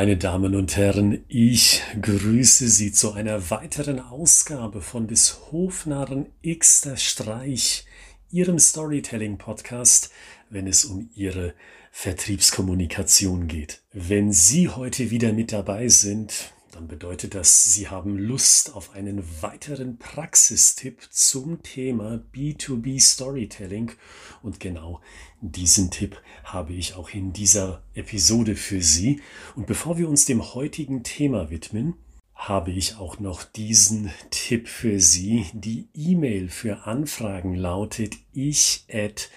Meine Damen und Herren, ich grüße Sie zu einer weiteren Ausgabe von des Hofnarren Xter Streich, Ihrem Storytelling-Podcast, wenn es um Ihre Vertriebskommunikation geht. Wenn Sie heute wieder mit dabei sind, dann bedeutet das, Sie haben Lust auf einen weiteren Praxistipp zum Thema B2B Storytelling. Und genau diesen Tipp habe ich auch in dieser Episode für Sie. Und bevor wir uns dem heutigen Thema widmen, habe ich auch noch diesen Tipp für Sie. Die E-Mail für Anfragen lautet ich at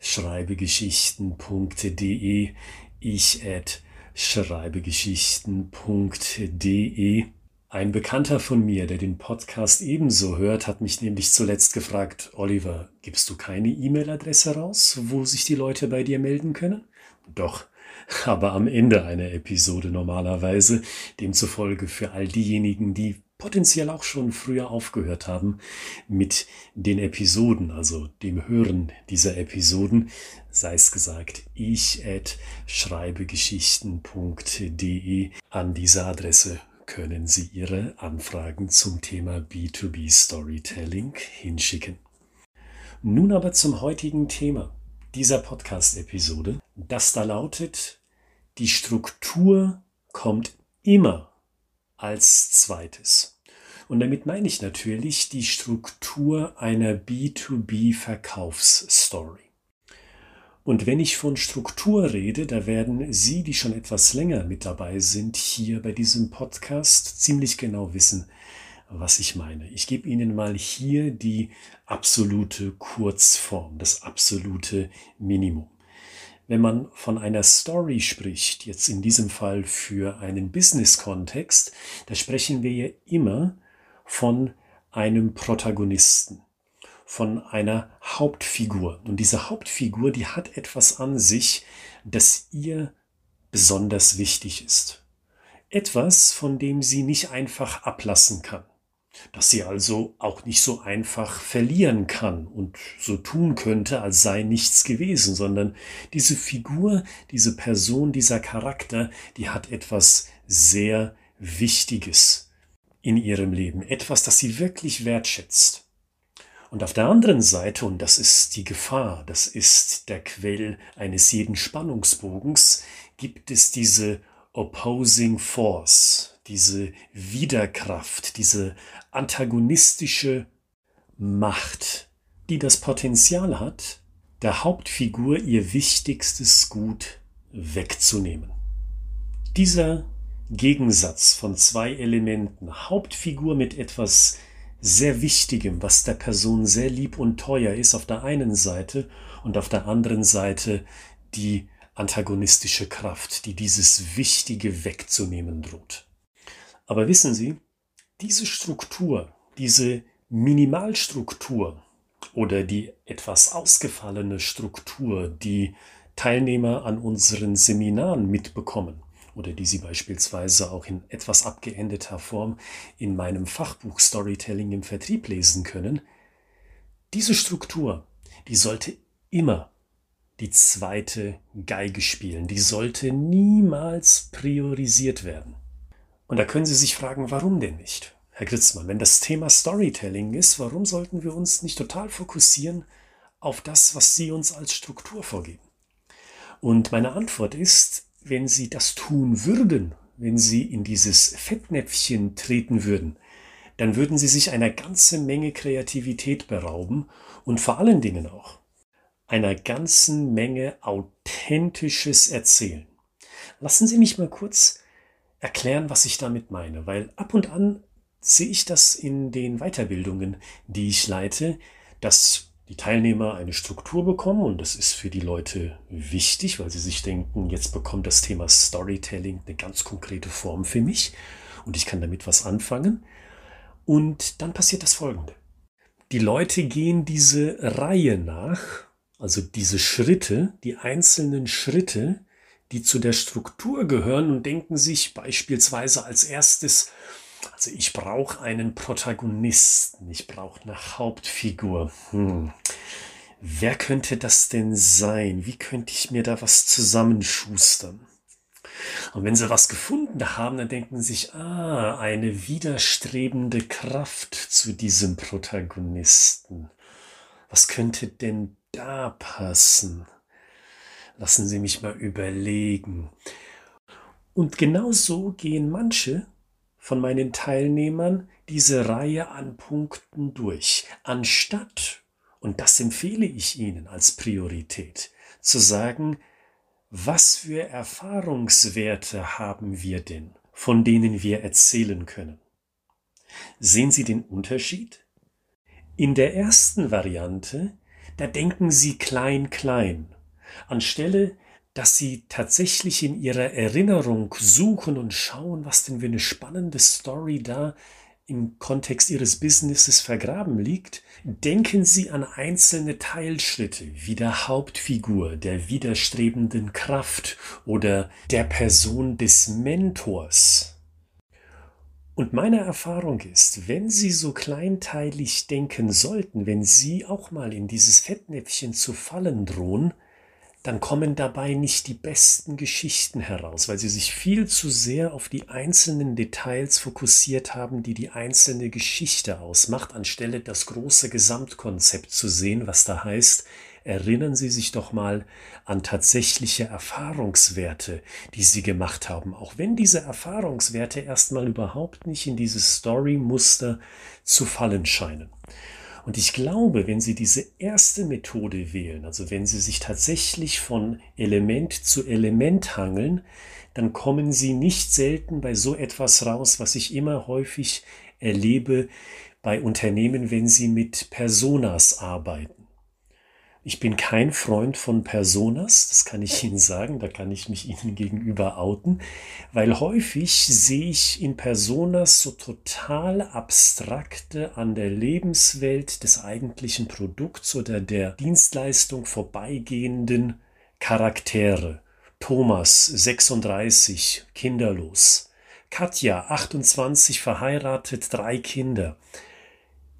schreibegeschichten.de ich at schreibegeschichten.de. Ein Bekannter von mir, der den Podcast ebenso hört, hat mich nämlich zuletzt gefragt, Oliver, gibst du keine E-Mail-Adresse raus, wo sich die Leute bei dir melden können? Doch, aber am Ende einer Episode normalerweise, demzufolge für all diejenigen, die potenziell auch schon früher aufgehört haben mit den Episoden, also dem Hören dieser Episoden, sei es gesagt, ich at schreibegeschichten.de. An dieser Adresse können Sie Ihre Anfragen zum Thema B2B Storytelling hinschicken. Nun aber zum heutigen Thema dieser Podcast-Episode, das da lautet, die Struktur kommt immer als zweites. Und damit meine ich natürlich die Struktur einer B2B-Verkaufsstory. Und wenn ich von Struktur rede, da werden Sie, die schon etwas länger mit dabei sind, hier bei diesem Podcast ziemlich genau wissen, was ich meine. Ich gebe Ihnen mal hier die absolute Kurzform, das absolute Minimum. Wenn man von einer Story spricht, jetzt in diesem Fall für einen Business-Kontext, da sprechen wir ja immer von einem Protagonisten, von einer Hauptfigur. Und diese Hauptfigur, die hat etwas an sich, das ihr besonders wichtig ist. Etwas, von dem sie nicht einfach ablassen kann dass sie also auch nicht so einfach verlieren kann und so tun könnte, als sei nichts gewesen, sondern diese Figur, diese Person, dieser Charakter, die hat etwas sehr Wichtiges in ihrem Leben, etwas, das sie wirklich wertschätzt. Und auf der anderen Seite, und das ist die Gefahr, das ist der Quell eines jeden Spannungsbogens, gibt es diese Opposing Force, diese Widerkraft, diese antagonistische Macht, die das Potenzial hat, der Hauptfigur ihr wichtigstes Gut wegzunehmen. Dieser Gegensatz von zwei Elementen, Hauptfigur mit etwas sehr Wichtigem, was der Person sehr lieb und teuer ist, auf der einen Seite und auf der anderen Seite die antagonistische Kraft, die dieses Wichtige wegzunehmen droht. Aber wissen Sie, diese Struktur, diese Minimalstruktur oder die etwas ausgefallene Struktur, die Teilnehmer an unseren Seminaren mitbekommen oder die Sie beispielsweise auch in etwas abgeendeter Form in meinem Fachbuch Storytelling im Vertrieb lesen können, diese Struktur, die sollte immer die zweite Geige spielen, die sollte niemals priorisiert werden. Und da können Sie sich fragen, warum denn nicht? Herr Gritzmann, wenn das Thema Storytelling ist, warum sollten wir uns nicht total fokussieren auf das, was Sie uns als Struktur vorgeben? Und meine Antwort ist, wenn Sie das tun würden, wenn Sie in dieses Fettnäpfchen treten würden, dann würden Sie sich einer ganzen Menge Kreativität berauben und vor allen Dingen auch einer ganzen Menge authentisches Erzählen. Lassen Sie mich mal kurz erklären, was ich damit meine, weil ab und an sehe ich das in den Weiterbildungen, die ich leite, dass die Teilnehmer eine Struktur bekommen und das ist für die Leute wichtig, weil sie sich denken, jetzt bekommt das Thema Storytelling eine ganz konkrete Form für mich und ich kann damit was anfangen. Und dann passiert das Folgende. Die Leute gehen diese Reihe nach, also diese Schritte, die einzelnen Schritte, die zu der Struktur gehören und denken sich beispielsweise als erstes, also ich brauche einen Protagonisten, ich brauche eine Hauptfigur. Hm. Wer könnte das denn sein? Wie könnte ich mir da was zusammenschustern? Und wenn sie was gefunden haben, dann denken sie sich, ah, eine widerstrebende Kraft zu diesem Protagonisten. Was könnte denn da passen? Lassen Sie mich mal überlegen. Und genau so gehen manche von meinen Teilnehmern diese Reihe an Punkten durch, anstatt, und das empfehle ich Ihnen als Priorität, zu sagen, was für Erfahrungswerte haben wir denn, von denen wir erzählen können? Sehen Sie den Unterschied? In der ersten Variante, da denken Sie klein klein anstelle dass sie tatsächlich in ihrer Erinnerung suchen und schauen, was denn für eine spannende Story da im Kontext ihres Businesses vergraben liegt, denken Sie an einzelne Teilschritte wie der Hauptfigur, der widerstrebenden Kraft oder der Person des Mentors. Und meine Erfahrung ist, wenn Sie so kleinteilig denken sollten, wenn Sie auch mal in dieses Fettnäpfchen zu fallen drohen, dann kommen dabei nicht die besten Geschichten heraus, weil sie sich viel zu sehr auf die einzelnen Details fokussiert haben, die die einzelne Geschichte ausmacht, anstelle das große Gesamtkonzept zu sehen, was da heißt, erinnern Sie sich doch mal an tatsächliche Erfahrungswerte, die Sie gemacht haben, auch wenn diese Erfahrungswerte erstmal überhaupt nicht in dieses Story-Muster zu fallen scheinen. Und ich glaube, wenn Sie diese erste Methode wählen, also wenn Sie sich tatsächlich von Element zu Element hangeln, dann kommen Sie nicht selten bei so etwas raus, was ich immer häufig erlebe bei Unternehmen, wenn sie mit Personas arbeiten. Ich bin kein Freund von Personas, das kann ich Ihnen sagen, da kann ich mich Ihnen gegenüber outen, weil häufig sehe ich in Personas so total abstrakte an der Lebenswelt des eigentlichen Produkts oder der Dienstleistung vorbeigehenden Charaktere. Thomas, 36, kinderlos. Katja, 28, verheiratet, drei Kinder.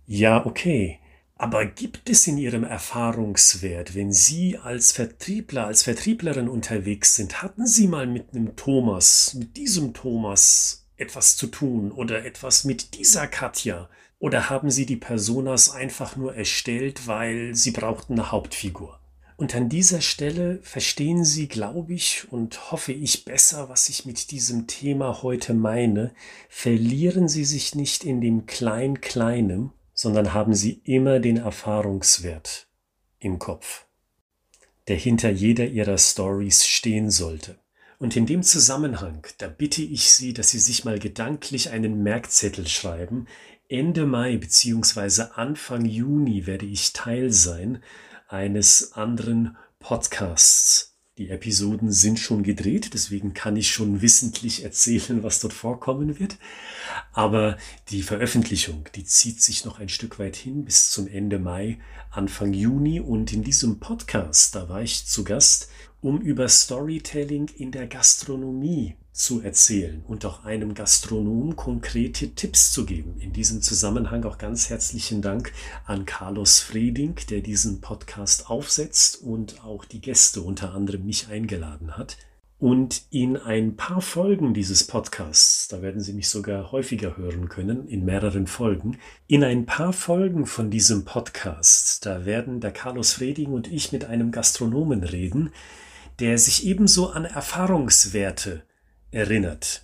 Ja, okay. Aber gibt es in Ihrem Erfahrungswert, wenn Sie als Vertriebler, als Vertrieblerin unterwegs sind, hatten Sie mal mit einem Thomas, mit diesem Thomas etwas zu tun oder etwas mit dieser Katja? Oder haben Sie die Personas einfach nur erstellt, weil Sie brauchten eine Hauptfigur? Und an dieser Stelle verstehen Sie, glaube ich, und hoffe ich besser, was ich mit diesem Thema heute meine. Verlieren Sie sich nicht in dem Klein-Kleinem, sondern haben sie immer den Erfahrungswert im Kopf, der hinter jeder ihrer Stories stehen sollte. Und in dem Zusammenhang, da bitte ich Sie, dass Sie sich mal gedanklich einen Merkzettel schreiben. Ende Mai bzw. Anfang Juni werde ich Teil sein eines anderen Podcasts die Episoden sind schon gedreht, deswegen kann ich schon wissentlich erzählen, was dort vorkommen wird. Aber die Veröffentlichung, die zieht sich noch ein Stück weit hin bis zum Ende Mai, Anfang Juni. Und in diesem Podcast, da war ich zu Gast, um über Storytelling in der Gastronomie zu erzählen und auch einem Gastronom konkrete Tipps zu geben. In diesem Zusammenhang auch ganz herzlichen Dank an Carlos Frieding, der diesen Podcast aufsetzt und auch die Gäste unter anderem mich eingeladen hat. Und in ein paar Folgen dieses Podcasts, da werden Sie mich sogar häufiger hören können, in mehreren Folgen, in ein paar Folgen von diesem Podcast, da werden der Carlos Frieding und ich mit einem Gastronomen reden, der sich ebenso an Erfahrungswerte erinnert,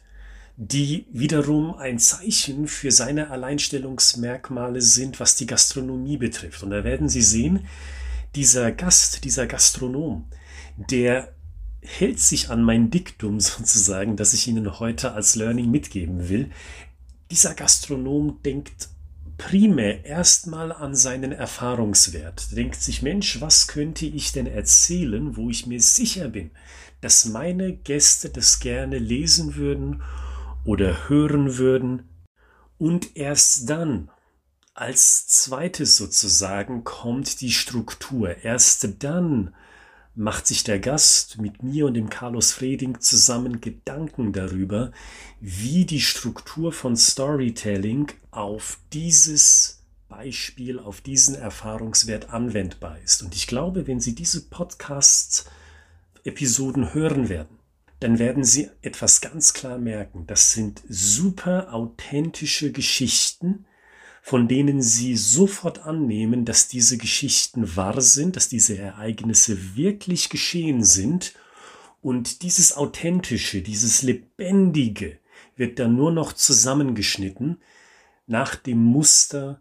die wiederum ein Zeichen für seine Alleinstellungsmerkmale sind, was die Gastronomie betrifft. Und da werden Sie sehen, dieser Gast, dieser Gastronom, der hält sich an mein Diktum sozusagen, das ich Ihnen heute als Learning mitgeben will. Dieser Gastronom denkt primär erstmal an seinen Erfahrungswert. Denkt sich, Mensch, was könnte ich denn erzählen, wo ich mir sicher bin, dass meine Gäste das gerne lesen würden oder hören würden. Und erst dann, als zweites sozusagen, kommt die Struktur. Erst dann macht sich der Gast mit mir und dem Carlos Freding zusammen Gedanken darüber, wie die Struktur von Storytelling auf dieses Beispiel, auf diesen Erfahrungswert anwendbar ist. Und ich glaube, wenn Sie diese Podcasts Episoden hören werden, dann werden Sie etwas ganz klar merken. Das sind super authentische Geschichten, von denen Sie sofort annehmen, dass diese Geschichten wahr sind, dass diese Ereignisse wirklich geschehen sind. Und dieses Authentische, dieses Lebendige wird dann nur noch zusammengeschnitten nach dem Muster,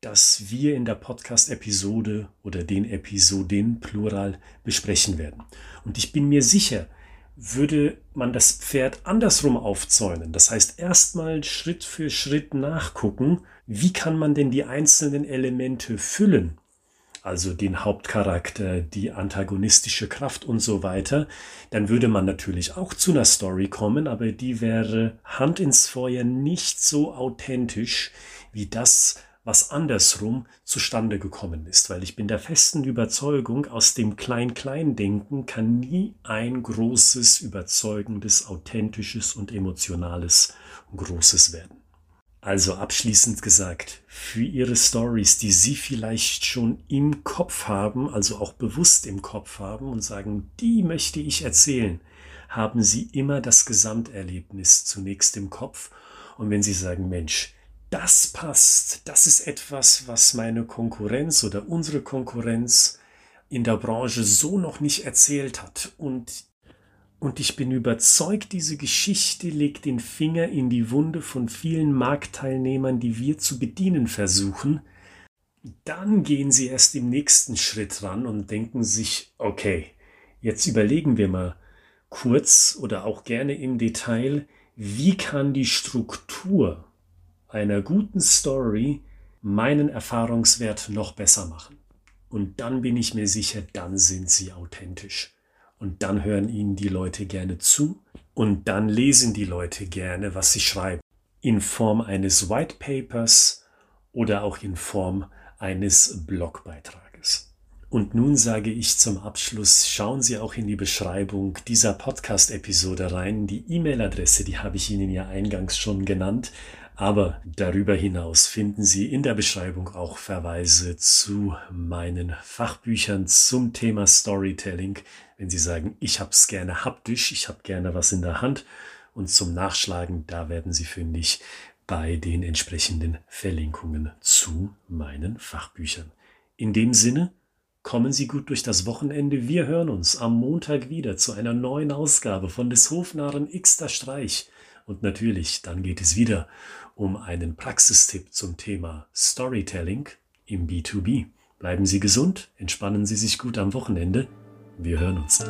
das wir in der Podcast-Episode oder den Episoden plural besprechen werden. Und ich bin mir sicher, würde man das Pferd andersrum aufzäunen. Das heißt, erstmal Schritt für Schritt nachgucken, wie kann man denn die einzelnen Elemente füllen? Also den Hauptcharakter, die antagonistische Kraft und so weiter, dann würde man natürlich auch zu einer Story kommen, aber die wäre Hand ins Feuer nicht so authentisch wie das, was andersrum zustande gekommen ist, weil ich bin der festen Überzeugung, aus dem Klein-Klein-Denken kann nie ein großes, überzeugendes, authentisches und emotionales Großes werden. Also abschließend gesagt, für Ihre Stories, die Sie vielleicht schon im Kopf haben, also auch bewusst im Kopf haben und sagen, die möchte ich erzählen, haben Sie immer das Gesamterlebnis zunächst im Kopf. Und wenn Sie sagen, Mensch, das passt. Das ist etwas, was meine Konkurrenz oder unsere Konkurrenz in der Branche so noch nicht erzählt hat. Und, und ich bin überzeugt, diese Geschichte legt den Finger in die Wunde von vielen Marktteilnehmern, die wir zu bedienen versuchen. Dann gehen sie erst im nächsten Schritt ran und denken sich, okay, jetzt überlegen wir mal kurz oder auch gerne im Detail, wie kann die Struktur einer guten Story meinen Erfahrungswert noch besser machen. Und dann bin ich mir sicher, dann sind sie authentisch. Und dann hören ihnen die Leute gerne zu und dann lesen die Leute gerne, was sie schreiben. In Form eines White Papers oder auch in Form eines Blogbeitrages. Und nun sage ich zum Abschluss, schauen Sie auch in die Beschreibung dieser Podcast-Episode rein. Die E-Mail-Adresse, die habe ich Ihnen ja eingangs schon genannt. Aber darüber hinaus finden Sie in der Beschreibung auch Verweise zu meinen Fachbüchern zum Thema Storytelling. Wenn Sie sagen, ich habe es gerne haptisch, ich habe gerne was in der Hand und zum Nachschlagen, da werden Sie fündig bei den entsprechenden Verlinkungen zu meinen Fachbüchern. In dem Sinne, kommen Sie gut durch das Wochenende. Wir hören uns am Montag wieder zu einer neuen Ausgabe von des Hofnarren Xter Streich. Und natürlich, dann geht es wieder um einen Praxistipp zum Thema Storytelling im B2B. Bleiben Sie gesund, entspannen Sie sich gut am Wochenende. Wir hören uns.